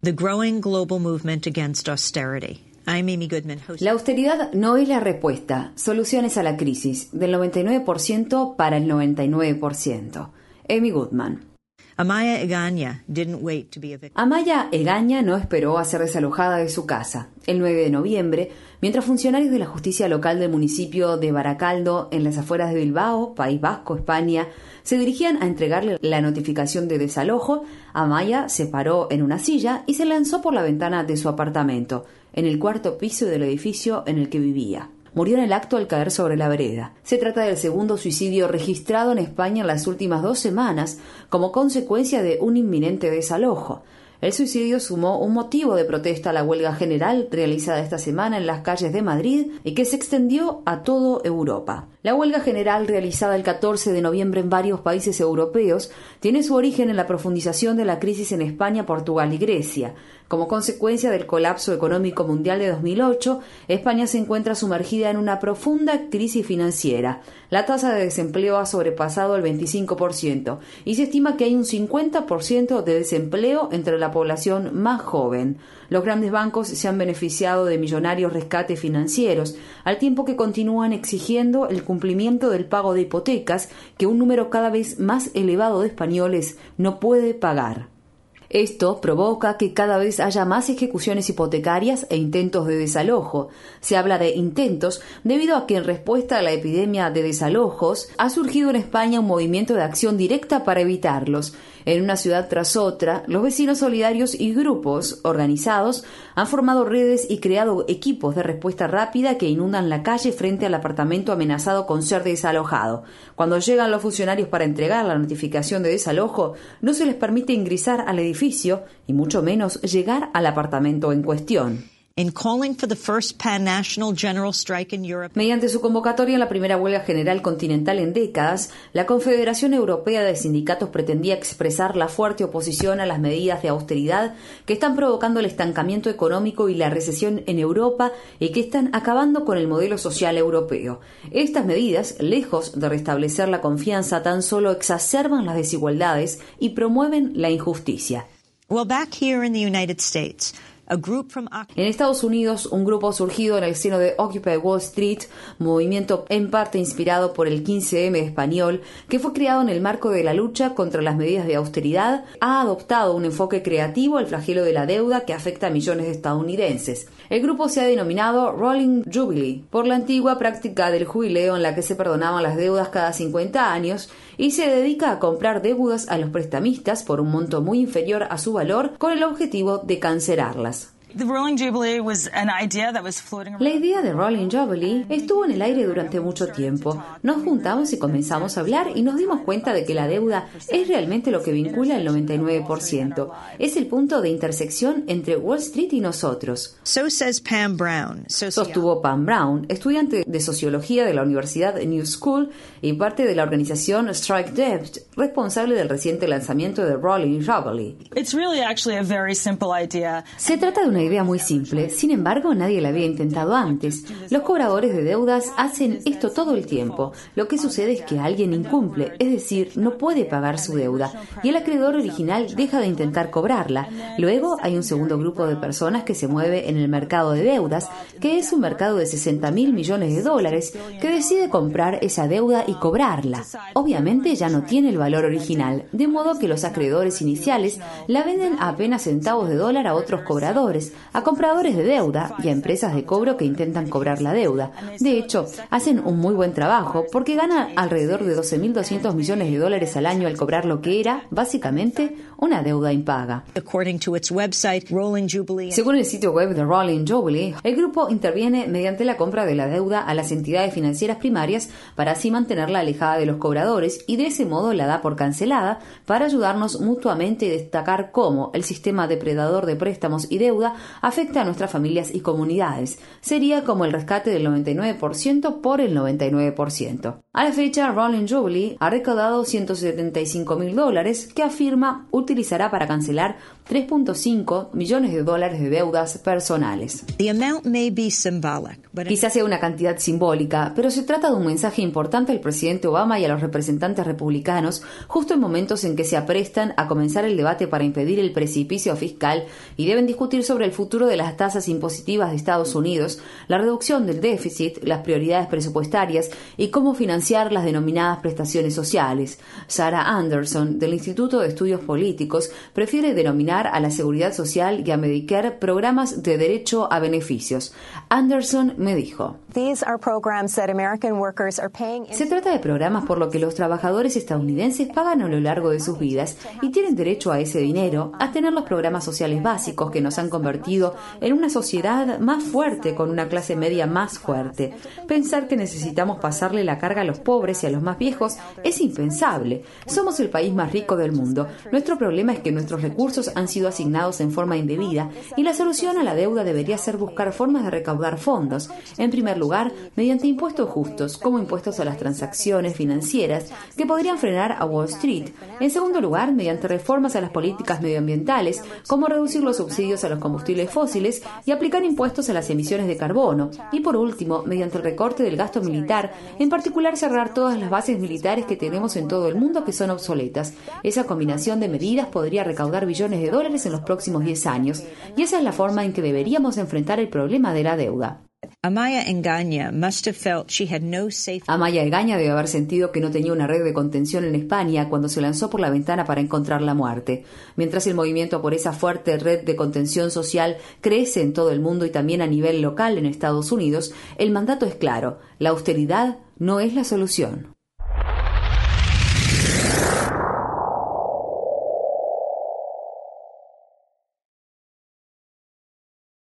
The growing global movement against austerity. I'm Amy Goodman, La austeridad no es la respuesta. Soluciones a la crisis. Del 99% para el 99%. Amy Goodman. Amaya Egaña didn't wait to be. Amaya Egaña no esperó a ser desalojada de su casa. El 9 de noviembre, mientras funcionarios de la justicia local del municipio de Baracaldo, en las afueras de Bilbao, País Vasco, España, se dirigían a entregarle la notificación de desalojo, Amaya se paró en una silla y se lanzó por la ventana de su apartamento, en el cuarto piso del edificio en el que vivía. Murió en el acto al caer sobre la vereda. Se trata del segundo suicidio registrado en España en las últimas dos semanas como consecuencia de un inminente desalojo. El suicidio sumó un motivo de protesta a la huelga general realizada esta semana en las calles de Madrid y que se extendió a toda Europa. La huelga general realizada el 14 de noviembre en varios países europeos tiene su origen en la profundización de la crisis en España, Portugal y Grecia. Como consecuencia del colapso económico mundial de 2008, España se encuentra sumergida en una profunda crisis financiera. La tasa de desempleo ha sobrepasado el 25% y se estima que hay un 50% de desempleo entre la población más joven. Los grandes bancos se han beneficiado de millonarios rescates financieros, al tiempo que continúan exigiendo el cumplimiento del pago de hipotecas que un número cada vez más elevado de españoles no puede pagar. Esto provoca que cada vez haya más ejecuciones hipotecarias e intentos de desalojo. Se habla de intentos debido a que en respuesta a la epidemia de desalojos ha surgido en España un movimiento de acción directa para evitarlos. En una ciudad tras otra, los vecinos solidarios y grupos organizados han formado redes y creado equipos de respuesta rápida que inundan la calle frente al apartamento amenazado con ser desalojado. Cuando llegan los funcionarios para entregar la notificación de desalojo, no se les permite ingresar al edificio y mucho menos llegar al apartamento en cuestión. In calling for the first pan-national general strike in Europe, Mediante su convocatoria en la primera huelga general continental en décadas, la Confederación Europea de Sindicatos pretendía expresar la fuerte oposición a las medidas de austeridad que están provocando el estancamiento económico y la recesión en Europa y que están acabando con el modelo social europeo. Estas medidas, lejos de restablecer la confianza, tan solo exacerban las desigualdades y promueven la injusticia. well, back here in the United States, En Estados Unidos, un grupo surgido en el seno de Occupy Wall Street, movimiento en parte inspirado por el 15M español, que fue creado en el marco de la lucha contra las medidas de austeridad, ha adoptado un enfoque creativo al flagelo de la deuda que afecta a millones de estadounidenses. El grupo se ha denominado Rolling Jubilee por la antigua práctica del jubileo en la que se perdonaban las deudas cada 50 años y se dedica a comprar deudas a los prestamistas por un monto muy inferior a su valor con el objetivo de cancelarlas. The Rolling Jubilee was an idea that was floating around. La idea de Rolling Jubilee estuvo en el aire durante mucho tiempo. Nos juntamos y comenzamos a hablar y nos dimos cuenta de que la deuda es realmente lo que vincula el 99%. Es el punto de intersección entre Wall Street y nosotros. So says Pam Brown, sociologist. Sostuvo Pam Brown, estudiante de sociología de la Universidad New School y parte de la organización Strike Debt, responsable del reciente lanzamiento de Rolling Jubilee. It's really actually a very simple idea. Se trata de una idea muy simple, sin embargo nadie la había intentado antes. Los cobradores de deudas hacen esto todo el tiempo. Lo que sucede es que alguien incumple, es decir, no puede pagar su deuda, y el acreedor original deja de intentar cobrarla. Luego hay un segundo grupo de personas que se mueve en el mercado de deudas, que es un mercado de 60 mil millones de dólares, que decide comprar esa deuda y cobrarla. Obviamente ya no tiene el valor original, de modo que los acreedores iniciales la venden a apenas centavos de dólar a otros cobradores, a compradores de deuda y a empresas de cobro que intentan cobrar la deuda. De hecho, hacen un muy buen trabajo porque ganan alrededor de 12.200 millones de dólares al año al cobrar lo que era, básicamente, una deuda impaga. Según el sitio web de Rolling Jubilee, el grupo interviene mediante la compra de la deuda a las entidades financieras primarias para así mantenerla alejada de los cobradores y de ese modo la da por cancelada para ayudarnos mutuamente y destacar cómo el sistema depredador de préstamos y deuda afecta a nuestras familias y comunidades. Sería como el rescate del 99% por el 99%. A la fecha, Rolling Jubilee ha recaudado 175 mil dólares que afirma utilizará para cancelar 3.5 millones de dólares de deudas personales. Quizás sea una cantidad simbólica, pero se trata de un mensaje importante al presidente Obama y a los representantes republicanos justo en momentos en que se aprestan a comenzar el debate para impedir el precipicio fiscal y deben discutir sobre el futuro de las tasas impositivas de Estados Unidos, la reducción del déficit, las prioridades presupuestarias y cómo financiar las denominadas prestaciones sociales. Sarah Anderson, del Instituto de Estudios Políticos, prefiere denominar a la Seguridad Social y a Medicare programas de derecho a beneficios. Anderson me dijo. Se trata de programas por lo que los trabajadores estadounidenses pagan a lo largo de sus vidas y tienen derecho a ese dinero, a tener los programas sociales básicos que nos han convertido en una sociedad más fuerte con una clase media más fuerte. Pensar que necesitamos pasarle la carga a los pobres y a los más viejos es impensable. Somos el país más rico del mundo. Nuestro problema es que nuestros recursos han sido asignados en forma indebida y la solución a la deuda debería ser buscar formas de recaudar fondos. En primer lugar, mediante impuestos justos, como impuestos a las transacciones financieras, que podrían frenar a Wall Street. En segundo lugar, mediante reformas a las políticas medioambientales, como reducir los subsidios a los combustibles fósiles y aplicar impuestos a las emisiones de carbono. Y por último, mediante el recorte del gasto militar, en particular cerrar todas las bases militares que tenemos en todo el mundo que son obsoletas. Esa combinación de medidas podría recaudar billones de dólares en los próximos 10 años, y esa es la forma en que deberíamos enfrentar el problema de la deuda. Amaya Engaña debe haber sentido que no tenía una red de contención en España cuando se lanzó por la ventana para encontrar la muerte. Mientras el movimiento por esa fuerte red de contención social crece en todo el mundo y también a nivel local en Estados Unidos, el mandato es claro: la austeridad no es la solución.